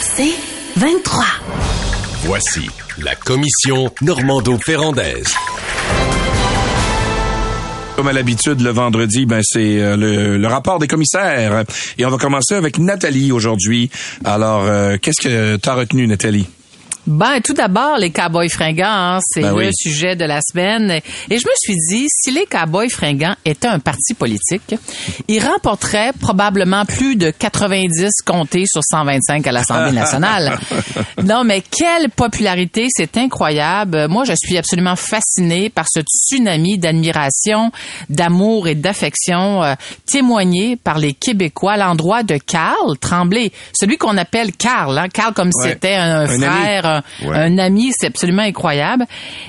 C'est 23. Voici la commission Normando-Ferrandaise. Comme à l'habitude, le vendredi, ben c'est euh, le, le rapport des commissaires. Et on va commencer avec Nathalie aujourd'hui. Alors, euh, qu'est-ce que tu as retenu, Nathalie? Ben, tout d'abord, les cowboys fringants, hein, c'est Ben le oui. sujet de la semaine. Et je me suis dit, si les cowboys fringants étaient un parti politique, ils remporteraient probablement plus de 90 comtés sur 125 à l'Assemblée nationale. non, mais quelle popularité, c'est incroyable. Moi, je suis absolument fascinée par ce tsunami d'admiration, d'amour et d'affection euh, témoigné par les Québécois à l'endroit de Carl Tremblay, celui qu'on appelle Carl, hein, Carl comme Ouais. c'était un, Un ami. Un ami, c'est absolument incroyable.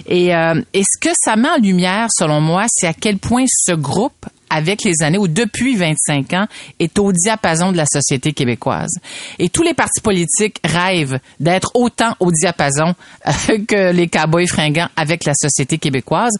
Et, euh, et ce que ça met en lumière, selon moi, c'est à quel point ce groupe avec les années ou depuis 25 ans est au diapason de la société québécoise. Et tous les partis politiques rêvent d'être autant au diapason euh, que les cowboys fringants avec la société québécoise.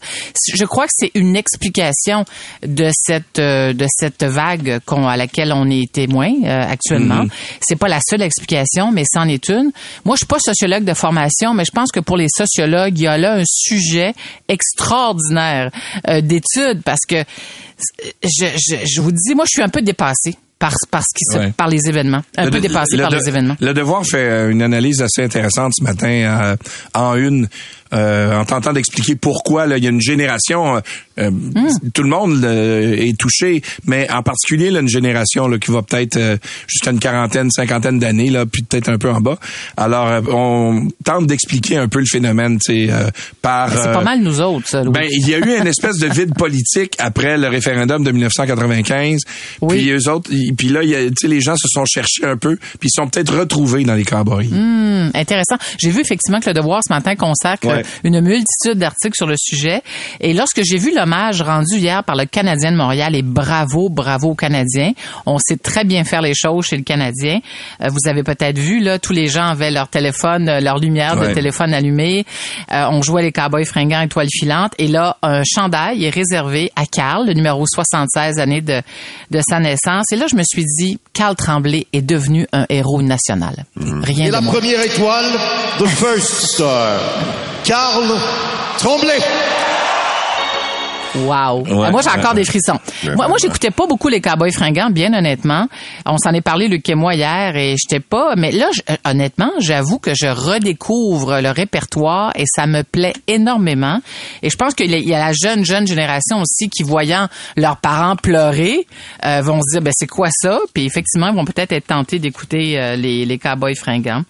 Je crois que c'est une explication de cette euh, de cette vague qu'on- à laquelle on est témoin euh, actuellement. C'est pas la seule explication, mais c'en est une. Moi, je suis pas sociologue de formation, mais je pense que pour les sociologues, il y a là un sujet extraordinaire euh, d'étude parce que je, je, je vous dis, moi, je suis un peu dépassée par, par, ce qui se, Ouais. par les événements. Un Le peu le par de- les événements. Le Devoir fait euh, une analyse assez intéressante ce matin euh, en une, en tentant d'expliquer pourquoi là, il y a une génération, euh, euh, Hmm. tout le monde euh, est touché, mais en particulier là, une génération là, qui va peut-être euh, jusqu'à une quarantaine, cinquantaine d'années, là, puis peut-être un peu en bas. Alors, euh, on tente d'expliquer un peu le phénomène, tu sais, euh, par... C'est euh, pas mal nous autres, ça, Louis. ben, il y a eu une espèce de vide politique après le référendum de 1995. Oui. Puis eux autres, puis là, tu sais, les gens se sont cherchés un peu, puis ils sont peut-être retrouvés dans les cowboys. Hum, intéressant. J'ai vu effectivement que le Devoir ce matin consacre Ouais. une multitude d'articles sur le sujet. Et lorsque j'ai vu l'hommage rendu hier par le Canadien de Montréal, et bravo, bravo aux Canadiens. On sait très bien faire les choses chez le Canadien. Euh, vous avez peut-être vu, là, tous les gens avaient leur téléphone, euh, leur lumière de téléphone allumée. Euh, on jouait les cowboys fringants étoiles filantes. Et là, un chandail est réservé à Carl, le numéro 76 année de, de sa naissance. Et là, je me suis dit, Carl Tremblay est devenu un héros national. Rien Et de la moins. première étoile, the first star, Carl Tremblay. Wow. Ouais, Euh, moi, j'ai encore ouais. des frissons. Ouais, moi, moi j'écoutais pas beaucoup les Cowboys fringants, bien honnêtement. On s'en est parlé, Luc et moi, hier, et j'étais pas... Mais là, euh, honnêtement, j'avoue que je redécouvre le répertoire et ça me plaît énormément. Et je pense qu'il y a- il y a la jeune, jeune génération aussi qui, voyant leurs parents pleurer, euh, vont se dire, ben c'est quoi ça? Puis effectivement, ils vont peut-être être tentés d'écouter euh, les, les Cowboys fringants.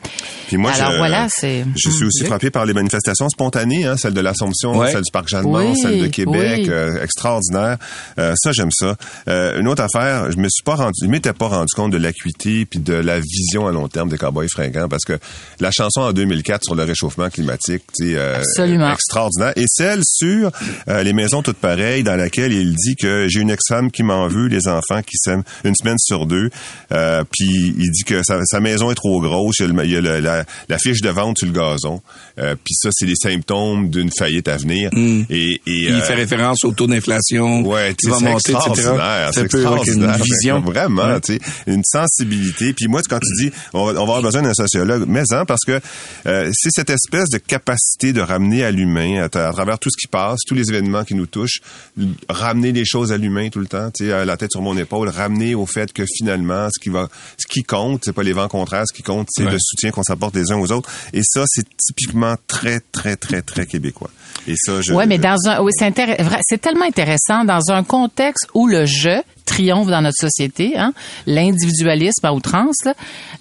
Puis moi, Alors je, voilà, c'est... Je suis aussi Luc? frappé par les manifestations spontanées, hein, celle de l'Assomption, Ouais. celle du Parc Jeannemont, Oui, celle de Québec, oui. Euh, extraordinaire. Euh, ça, j'aime ça. Euh, une autre affaire, je me suis pas rendu, je m'étais pas rendu compte de l'acuité puis de la vision à long terme des Cowboys fringants parce que la chanson en 2004 sur le réchauffement climatique, tu sais, euh, Absolument. extraordinaire, et celle sur euh, les maisons toutes pareilles dans laquelle il dit que j'ai une ex-femme qui m'en veut, les enfants qui s'aiment une semaine sur deux, euh, puis il dit que sa, sa maison est trop grosse, il y a, le- il y a le- la, la fiche de vente sur le gazon, euh, puis ça c'est les symptômes d'une faillite à venir. Et, et, Puis il euh, fait référence au taux d'inflation Ouais, qui tu va sais, c'est monter, etc. extraordinaire, C'est une vision. Vraiment, Ouais. tu sais, une sensibilité. Puis moi, quand tu dis, on va, on va avoir besoin d'un sociologue, mais hein, parce que euh, c'est cette espèce de capacité de ramener à l'humain, à, tra- à travers tout ce qui passe, tous les événements qui nous touchent, ramener les choses à l'humain tout le temps, tu sais, la tête sur mon épaule, ramener au fait que finalement, ce qui va, ce qui compte, c'est pas les vents contraires, ce qui compte, c'est Ouais. le soutien qu'on s'apporte les uns aux autres. Et ça, c'est typiquement très, très, très, très québécois. Et ça, je. Ouais, mais dans un, oui, c'est intéress- vra- c'est tellement intéressant dans un contexte où le je triomphe dans notre société, hein, l'individualisme à outrance. Là,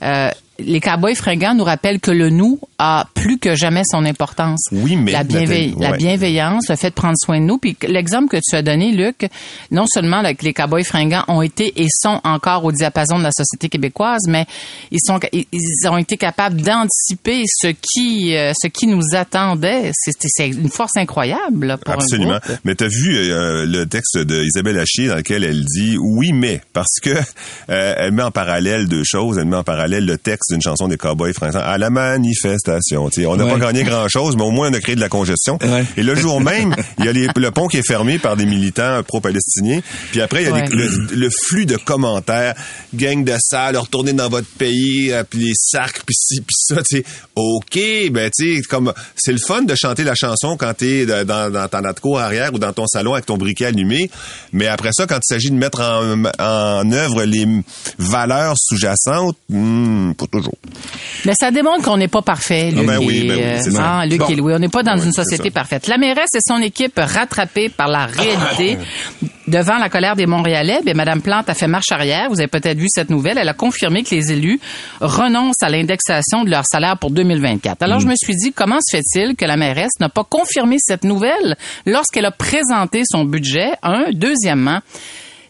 euh, les cowboys fringants nous rappellent que le nous a plus que jamais son importance. Oui, mais, la, bienveille- la bienveillance, le fait de prendre soin de nous. Puis l'exemple que tu as donné, Luc, non seulement là, que les cowboys fringants ont été et sont encore au diapason de la société québécoise, mais ils sont ils- ont été capables d'anticiper ce qui euh, ce qui nous attendait. C'est une force incroyable là, pour un Absolument. Mais tu as vu euh, le texte d'Isabelle Hachier dans lequel elle dit oui, mais parce que euh, elle met en parallèle deux choses. Elle met en parallèle le texte d'une chanson des Cowboys français à la manifestation. Tu sais. On n'a Ouais. pas gagné grand-chose, mais au moins on a créé de la congestion. Ouais. Et le jour même, il y a les- le pont qui est fermé par des militants pro-palestiniens. Puis après, il y a Ouais. des- le, le flux de commentaires. Gang de salles, retournez dans votre pays, euh, puis les sacs, puis ci, puis ça. Tu sais, OK, ben tu sais, comme c'est le fun de chanter la chanson quand t'es de- dans, dans ta cour arrière ou dans ton salon avec ton briquet allumé. Mais après ça, quand il s'agit de mettre en, en œuvre les valeurs sous-jacentes, hmm, toujours. Mais ça démontre qu'on n'est pas parfait, Luc. Ah ben oui, et, ben oui, euh, hein, Luc Bon. et Louis. On n'est pas dans une société parfaite. La mairesse et son équipe rattrapées par la réalité devant la colère des Montréalais. Ben, Madame Plante a fait marche arrière. Vous avez peut-être vu cette nouvelle. Elle a confirmé que les élus renoncent à l'indexation de leur salaire pour 2024. Alors, Mm. je me suis dit, comment se fait-il que la mairesse n'a pas confirmé cette nouvelle lorsqu'elle a présenté son budget? Un. Deuxièmement,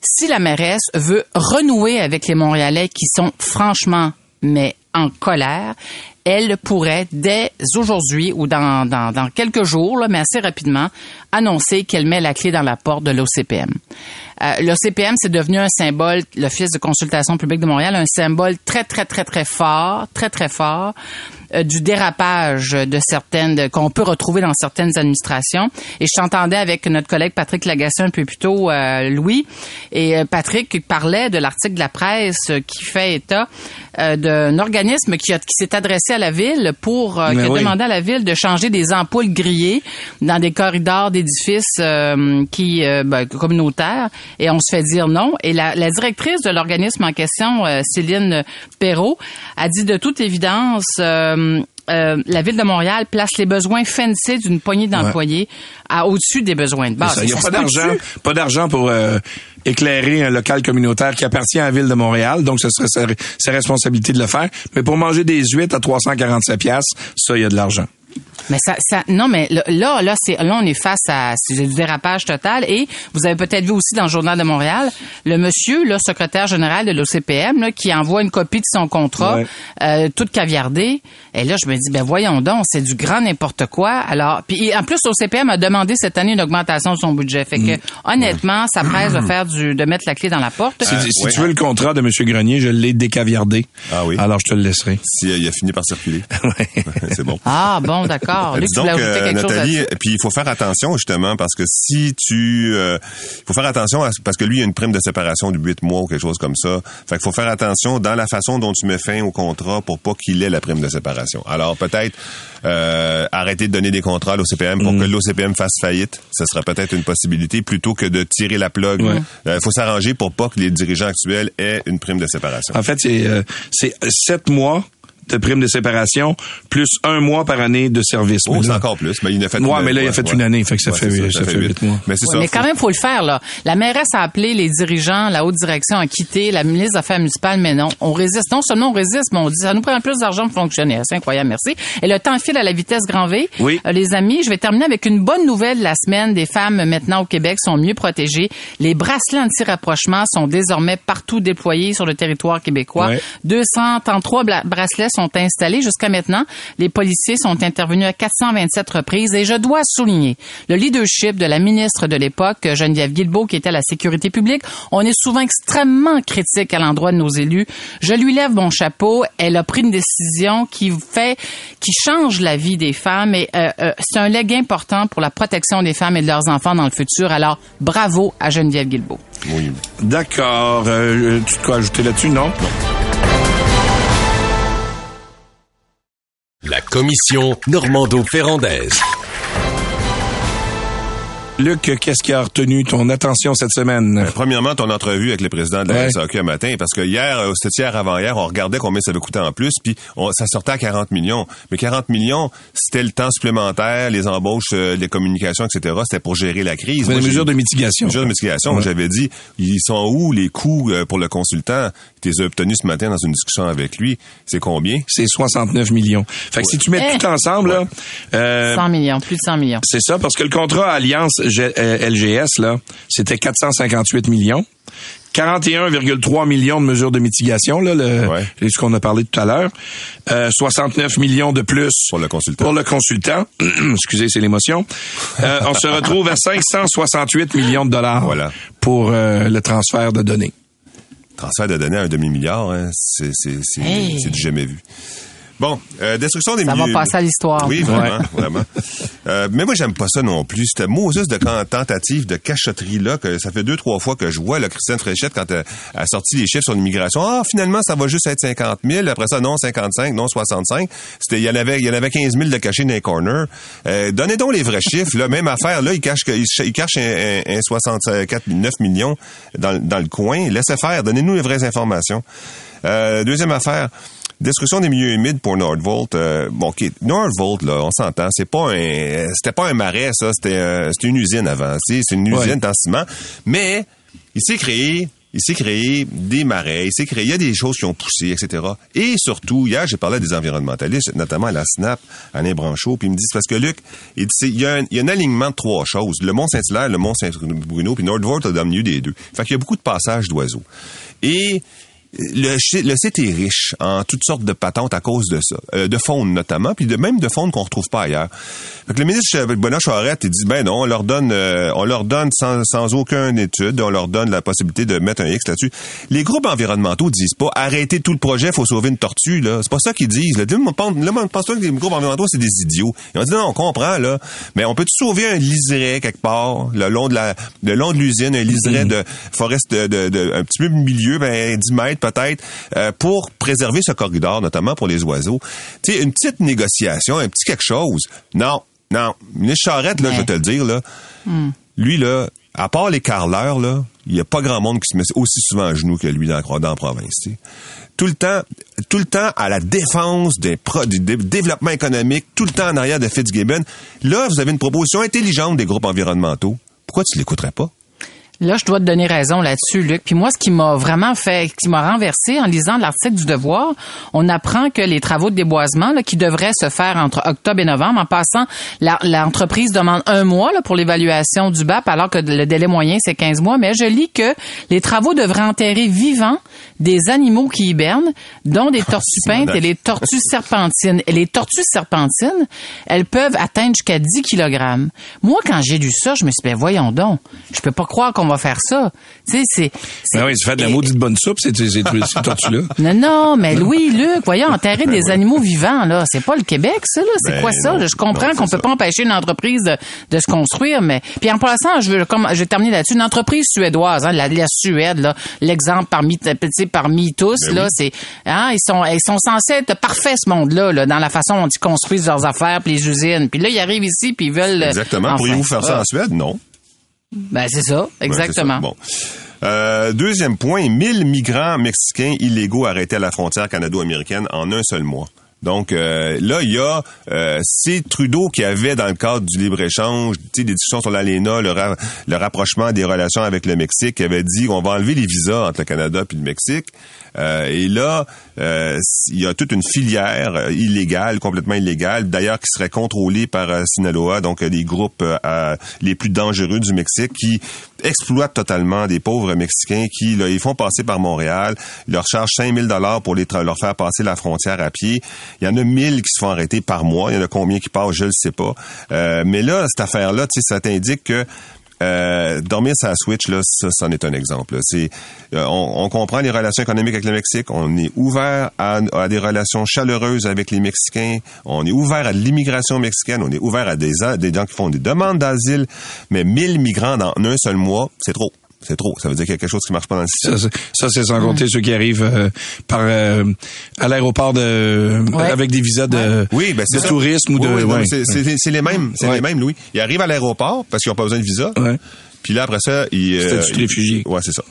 si la mairesse veut renouer avec les Montréalais qui sont franchement, mais en colère, elle pourrait dès aujourd'hui ou dans, dans, quelques jours, mais assez rapidement, annoncer qu'elle met la clé dans la porte de l'OCPM. Euh, L'OCPM, c'est devenu un symbole, l'Office de consultation publique de Montréal, un symbole très, très, très, très fort, très, très fort du dérapage de certaines, qu'on peut retrouver dans certaines administrations. Et je t'entendais avec notre collègue Patrick Lagacé un peu plus tôt, euh, Louis, et euh, Patrick parlait de l'article de la presse euh, qui fait état euh, d'un organisme qui, a- qui s'est adressé à la ville pour, euh, qui a oui. demandé à la ville de changer des ampoules grillées dans des corridors d'édifices euh, qui euh, ben, communautaires et on se fait dire non et la, la directrice de l'organisme en question euh, Céline Perrault a dit de toute évidence euh, euh, la ville de Montréal place les besoins fancy d'une poignée d'employés à au-dessus des besoins de base. Il n'y a Ça pas d'argent, pas d'argent pour euh, éclairer un local communautaire qui appartient à la ville de Montréal, donc ce serait sa, sa responsabilité de le faire. Mais pour manger des huîtres à 347 pièces, ça, il y a de l'argent. Mais ça, ça, non, mais là, là, là, c'est, là, on est face à c'est du dérapage total. Et vous avez peut-être vu aussi dans le journal de Montréal le monsieur, le secrétaire général de l'OCPM, là, qui envoie une copie de son contrat, Ouais. euh, toute caviardée. Et là, je me dis, ben voyons donc, c'est du grand n'importe quoi. Alors, puis en plus, l'OCPM a demandé cette année une augmentation de son budget. Fait que, honnêtement, ça presse de faire du, de mettre la clé dans la porte. Si, si ouais. tu veux le contrat de M. Grenier, je l'ai décaviardé. Ah oui. Alors, je te le laisserai. Si euh, il a fini par circuler. c'est bon. Ah, bon, d'accord. Luc, donc, euh, Nathalie, puis il faut faire attention justement parce que si tu, euh, il faut faire attention à- parce que lui il y a une prime de séparation de 8 mois ou quelque chose comme ça. Fait qu'il faut faire attention dans la façon dont tu mets fin au contrat pour pas qu'il ait la prime de séparation. Alors peut-être euh, arrêter de donner des contrats à l'OCPM Mm. pour que l'OCPM fasse faillite, ce serait peut-être une possibilité plutôt que de tirer la plug. Il Ouais. faut s'arranger pour pas que les dirigeants actuels aient une prime de séparation. En fait, c'est euh, c'est sept mois de prime de séparation plus un mois par année de service. Oh, Mais c'est là- encore plus. Mais il a fait Ouais, une- mais là, il a fait une année, fait que ça fait- ça fait huit. huit mois. Mais ça. mais faut- quand même, faut le faire, là. La mairesse a appelé les dirigeants, la haute direction a quitté, la ministre des Affaires municipales, mais non. On résiste. Non seulement on résiste, mais on dit, ça nous prend plus d'argent pour fonctionner. C'est incroyable, merci. Et le temps file à la vitesse grand V. Oui. Euh, les amis, je vais terminer avec une bonne nouvelle de la semaine. Des femmes, maintenant, au Québec, sont mieux protégées. Les bracelets anti-rapprochement sont désormais partout déployés sur le territoire québécois. Ouais. 233 bla- bracelets sont installés jusqu'à maintenant. Les policiers sont intervenus à 427 reprises et je dois souligner le leadership de la ministre de l'époque, Geneviève Guilbeault, qui était à la sécurité publique. On est souvent extrêmement critique à l'endroit de nos élus. Je lui lève mon chapeau. Elle a pris une décision qui fait, qui change la vie des femmes et euh, euh, c'est un leg important pour la protection des femmes et de leurs enfants dans le futur. Alors, bravo à Geneviève Guilbeault. Oui. D'accord. Euh, tu te quoi ajouter là-dessus? Non? La commission Normando-Ferrandaise. Luc, qu'est-ce qui a retenu ton attention cette semaine? Euh, Premièrement, ton entrevue avec le président de la Ouais. SAQ un matin, parce que hier, euh, c'était hier avant-hier, on regardait combien ça avait coûté en plus, puis on- ça sortait à 40 millions. Mais 40 millions, c'était le temps supplémentaire, les embauches, euh, les communications, etc. C'était pour gérer la crise. Moi, j'ai- mesures de mitigation. mesures de mitigation. Ouais. J'avais dit, ils sont où les coûts euh, pour le consultant? Tu les as obtenus ce matin dans une discussion avec lui. C'est combien? C'est 69 millions. Fait que si tu mets Eh! tout ensemble, là, euh, 100 millions, plus de 100 millions. c'est ça, parce que le contrat Alliance LGS, là, c'était 458 millions. 41,3 millions de mesures de mitigation, là, le, Ouais. ce qu'on a parlé tout à l'heure. Euh, 69 millions de plus Pour le consultant. Pour le consultant. Excusez, c'est l'émotion. Euh, on se retrouve à 568 millions de dollars Voilà. pour euh, le transfert de données. Transfert de données à un demi-milliard, hein, Hey. c'est du jamais vu. Bon, euh, destruction des Ça milieux. va passer à l'histoire. Oui, vraiment, vraiment. Euh, mais moi, j'aime pas ça non plus. Cette Moses de tentative de cachotterie là, que ça fait deux trois fois que je vois là, Christiane Fréchette quand elle a sorti les chiffres sur l'immigration. Ah, finalement, ça va juste être 50 000. Après ça, non, 55, non, 65. C'était, il y en avait, il y en avait 15 000 de cachés dans les corners. Euh, donnez donc les vrais chiffres. Là, même affaire. Là, il cache, que- il, ch- il cache un, un, un 64, 9 millions dans, dans le coin. Laissez faire. Donnez-nous les vraies informations. Euh, deuxième affaire. Destruction des milieux humides pour Nordvolt. Euh, bon, ok, Nordvolt, là, on s'entend. C'est pas un, c'était pas un marais, ça. C'était, euh, c'était une usine avant. C'est une usine Ouais. en ciment. Mais il s'est créé, il s'est créé des marais. Il s'est créé, il y a des choses qui ont poussé, etc. Et surtout, hier, j'ai parlé à des environnementalistes, notamment à la SNAP, Alain Branchot, puis ils me disent parce que Luc, il il y, a un, il y a un alignement de trois choses. Le Mont Saint-Hilaire, le Mont Saint-Bruno, puis Nordvolt est dans le milieu des deux. Fait qu'il y a beaucoup de passages d'oiseaux. Et le, site est riche en toutes sortes de patentes à cause de ça, euh, de faune notamment, puis de même de faune qu'on retrouve pas ailleurs. Fait que le ministre Benoît Charette, il dit ben non, on leur donne, euh, on leur donne sans, sans aucune étude, on leur donne la possibilité de mettre un X là-dessus. Les groupes environnementaux disent pas arrêtez tout le projet, faut sauver une tortue là. C'est pas ça qu'ils disent. Là, Là, pense- pas que les groupes environnementaux c'est des idiots. Ils ont dit non, on comprend là, mais on peut sauver un liseré quelque part le long de la, le long de l'usine, un liseré de forest de, de- de- un petit peu milieu, ben 10 mètres peut-être, euh, pour préserver ce corridor, notamment pour les oiseaux. Tu sais, une petite négociation, un petit quelque chose. Non, non. Ministre Charette, là, Mais- je vais te le dire, là, lui, là, à part les carleurs, là, il n'y a pas grand monde qui se met aussi souvent à genoux que lui dans, la- dans la province. tu sais. Tout le temps, tout le temps à la défense des pro- du dé- développement économique, tout le temps en arrière de Fitzgibbon. Là, vous avez une proposition intelligente des groupes environnementaux. Pourquoi tu l'écouterais pas? Là, je dois te donner raison là-dessus, Luc. Puis moi, ce qui m'a vraiment fait, qui m'a renversé en lisant l'article du Devoir, on apprend que les travaux de déboisement, là, qui devraient se faire entre octobre et novembre, en passant, l'entreprise demande un mois là, pour l'évaluation du BAP, alors que le délai moyen, c'est 15 mois. Mais je lis que les travaux devraient enterrer vivants des animaux qui hibernent, dont des tortues peintes et les tortues serpentines. Et les tortues serpentines, elles peuvent atteindre jusqu'à 10 kg. Moi, quand j'ai lu ça, je me suis dit, ben voyons donc, je peux pas croire qu'on va faire ça. Tu sais, c'est... Ben oui, tu fais de la maudite bonne soupe, c'est ces tortues-là. non, non, mais Louis, Luc, voyons, enterrer des animaux vivants, là, c'est pas le Québec, ça, là. C'est Ben quoi ça? je comprends qu'on peut pas empêcher une entreprise de, de se construire, mais puis en passant, je veux, comme, je vais terminer là-dessus. Une entreprise suédoise, hein, la, la Suède, là, l'exemple parmi, parmi tous, Ben là, oui. c'est, hein, ils sont, ils sont censés être parfaits ce monde-là, là, dans la façon dont ils construisent leurs affaires, puis les usines. Puis là, ils arrivent ici, puis ils veulent. Exactement. enfin, Pourriez-vous faire ça en Suède? Non. Ben c'est ça, exactement. ça. Bon. Euh, deuxième point, 1000 migrants mexicains illégaux arrêtés à la frontière canado-américaine en un seul mois. Donc euh, là, il y a euh, c'est Trudeau qui avait dans le cadre du libre-échange, tu sais, des discussions sur l'ALENA, le, ra- le rapprochement des relations avec le Mexique, qui avait dit qu'on va enlever les visas entre le Canada et le Mexique. Euh, et là, euh, il y a toute une filière euh, illégale, complètement illégale, d'ailleurs qui serait contrôlée par Sinaloa, donc les groupes les plus dangereux du Mexique, qui exploitent totalement des pauvres Mexicains qui, là, ils font passer par Montréal, ils leur chargent 5000 dollars pour les leur faire passer la frontière à pied. Il y en a 1000 qui se font arrêter par mois. Il y en a combien qui passent, je ne sais pas. Mais là, cette affaire-là, tu sais, ça t'indique que euh, dormir sa Switch, là, ça, c'en est un exemple. C'est, euh, on, on comprend les relations économiques avec le Mexique. On est ouvert à, à des relations chaleureuses avec les Mexicains. On est ouvert à l'immigration mexicaine. On est ouvert à des, des gens qui font des demandes d'asile. Mais 1000 migrants dans un seul mois, c'est trop. C'est trop. Ça veut dire qu'il y a quelque chose qui marche pas dans le système. Ça, c'est- ça, c'est sans compter ceux qui arrivent euh, par euh, à l'aéroport de Ouais. avec des visas de, Oui, ben c'est de tourisme ou de Oui, oui, ouais. c'est- les mêmes, c'est Ouais. les mêmes, Louis. Ils arrivent à l'aéroport parce qu'ils n'ont pas besoin de visa. Ouais. Puis là après ça, ils euh, Statut de réfugié. Ouais, c'est ça.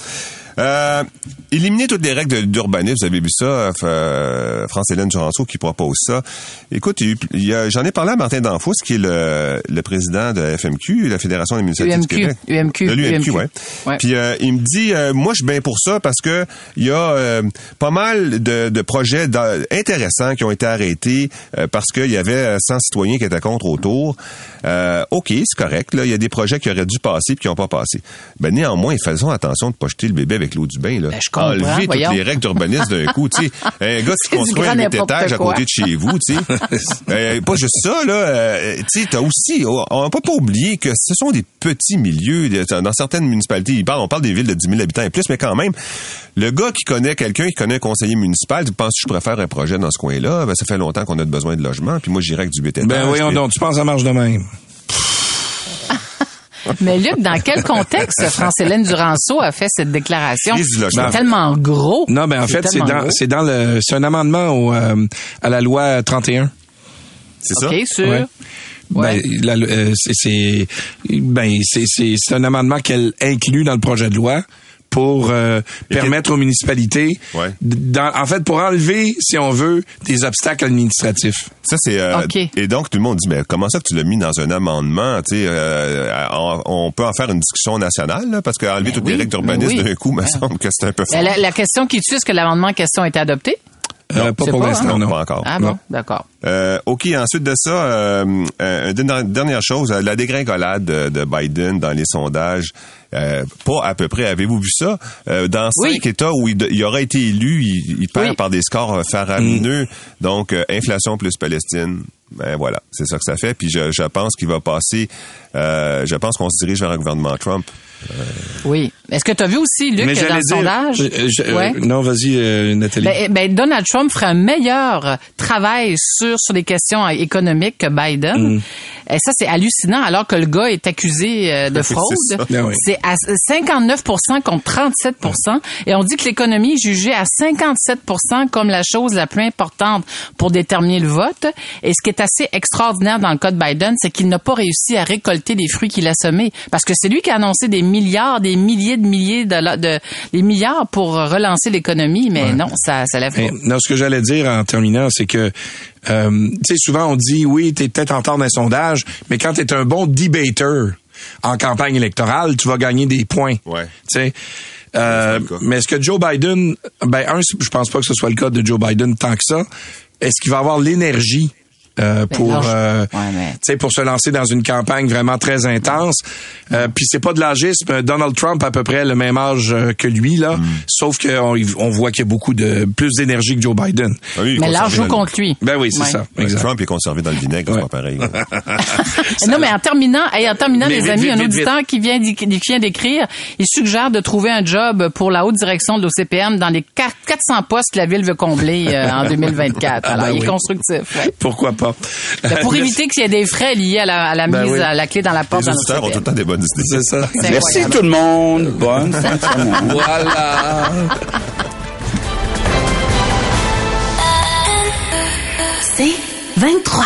Euh, éliminer toutes les règles d'urbanisme, vous avez vu ça, euh, France-Hélène Duranceau qui propose ça. Écoute, j'en ai parlé à Martin Danfous, qui est le, le président de la FMQ, la Fédération des municipalités du Québec. UMQ, De l'UMQ, UMQ. ouais. Ouais. Puis euh, il me dit, euh, moi je suis bien pour ça parce que il y a euh, pas mal de, de projets intéressants qui ont été arrêtés euh, parce qu'il y avait 100 citoyens qui étaient contre autour. Euh, ok, c'est correct. Là, il y a des projets qui auraient dû passer puis qui n'ont pas passé. Ben néanmoins, faisons attention de pas jeter le bébé avec avec l'eau du bain. Là. Ben, je comprends, Enlever voyons. toutes les règles d'urbanisme d'un coup. tu sais. Un gars C'est qui construit un huit étages à côté de chez vous, tu sais. Euh, pas juste ça, là. euh, tu sais, t'as aussi... On peut pas oublier que ce sont des petits milieux. Dans certaines municipalités, il parle, on parle des villes de 10 000 habitants et plus, mais quand même, le gars qui connaît quelqu'un, qui connaît un conseiller municipal, tu penses que je pourrais faire un projet dans ce coin-là? Ben, ça fait longtemps qu'on a besoin de logement, puis moi, j'irais avec du étages. Ben voyons donc, tu penses à marche de même. Mais Luc, dans quel contexte France-Hélène Duranceau a fait cette déclaration? C'est tellement gros. Non, ben en fait, c'est dans, c'est dans le, c'est un amendement au, euh, à la loi 31. C'est ça? OK, sûr. Ouais. Ouais. Ben, euh, c'est, ben, un amendement qu'elle inclut dans le projet de loi pour euh, Et permettre aux municipalités, Ouais. dans- en fait, pour enlever, si on veut, des obstacles administratifs. Ça, c'est... euh, OK. Et donc, tout le monde dit, mais comment ça que tu l'as mis dans un amendement? Tu sais, euh, on, on peut en faire une discussion nationale, là, parce qu'enlever toutes les règles d'urbanisme ben oui. d'un coup, me semble que c'est un peu fort. La, la question qui tue, est-ce que l'amendement en question a été adopté? Euh, pas c'est pour pas, l'instant, hein? non. Pas encore. Ah Non. bon, d'accord. Euh, OK, ensuite de ça, euh, euh, une dernière chose, euh, la dégringolade de, de Biden dans les sondages. Euh, pas à peu près. Avez-vous vu ça? Euh, dans Oui. cinq États où il, il aurait été élu, il, il perd Oui. par des scores euh, faramineux. Donc, euh, inflation plus Palestine. Ben voilà, c'est ça que ça fait. Puis je, je pense qu'il va passer. euh, je pense qu'on se dirige vers un gouvernement Trump. Oui. Est-ce que tu as vu aussi, Luc, Mais dans le sondage? je- euh, non, vas-y, euh, Nathalie. Ben, ben, Donald Trump ferait un meilleur travail sur sur les questions économiques que Biden. Et ça, c'est hallucinant, alors que le gars est accusé euh, de fraude. Ben. C'est à 59% contre 37% Et on dit que l'économie est jugée à 57% comme la chose la plus importante pour déterminer le vote. Et ce qui est assez extraordinaire dans le cas de Biden, c'est qu'il n'a pas réussi à récolter les fruits qu'il a semés. Parce que c'est lui qui a annoncé des milliards, des milliers de milliers de, de des milliards pour relancer l'économie, mais non, ça, ça lève Mais, pas. non, ce que j'allais dire en terminant, c'est que euh, tu sais, souvent on dit oui, t'es peut-être en tort d'un sondage, mais quand t'es un bon debater en campagne électorale, tu vas gagner des points. Ouais. Tu sais. Euh, mais est-ce que Joe Biden, ben un, je pense pas que ce soit le cas de Joe Biden tant que ça. Est-ce qu'il va avoir l'énergie euh, pour non, je- euh, ouais, mais- tu sais pour se lancer dans une campagne vraiment très intense euh, puis c'est pas de l'agisme Donald Trump a à peu près le même âge euh, que lui là Mm. sauf qu'on on voit qu'il y a beaucoup de plus d'énergie que Joe Biden Ah oui, Mais conservé joue contre lui. ben oui c'est Ouais. ça exact Trump est conservé dans le vinaigre, Ouais. c'est pas pareil. non, mais en terminant, hey, en terminant, Mais les vite, amis, vite, un vite, auditeur qui vient d'y- qui vient d'écrire, il suggère de trouver un job pour la haute direction de l'OCPM dans les 4- 400 postes que la ville veut combler euh, en 2024. Alors, ben il est oui. constructif. ouais. pourquoi pas? Ben, pour éviter qu'il y ait des frais liés à la, à la Ben mise oui. à la clé dans la porte Les dans auditeurs ont tout le temps des bonnes idées. c'est ça Merci incroyable. tout le monde. Bonne fin de semaine. voilà C'est 23.